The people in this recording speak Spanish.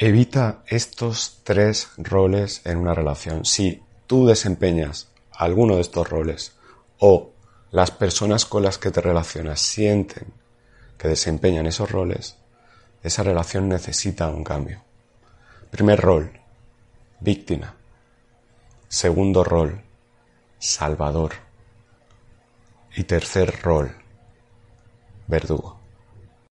Evita estos tres roles en una relación. Si tú desempeñas alguno de estos roles o las personas con las que te relacionas sienten que desempeñan esos roles, esa relación necesita un cambio. Primer rol, víctima. Segundo rol, salvador. Y tercer rol, verdugo.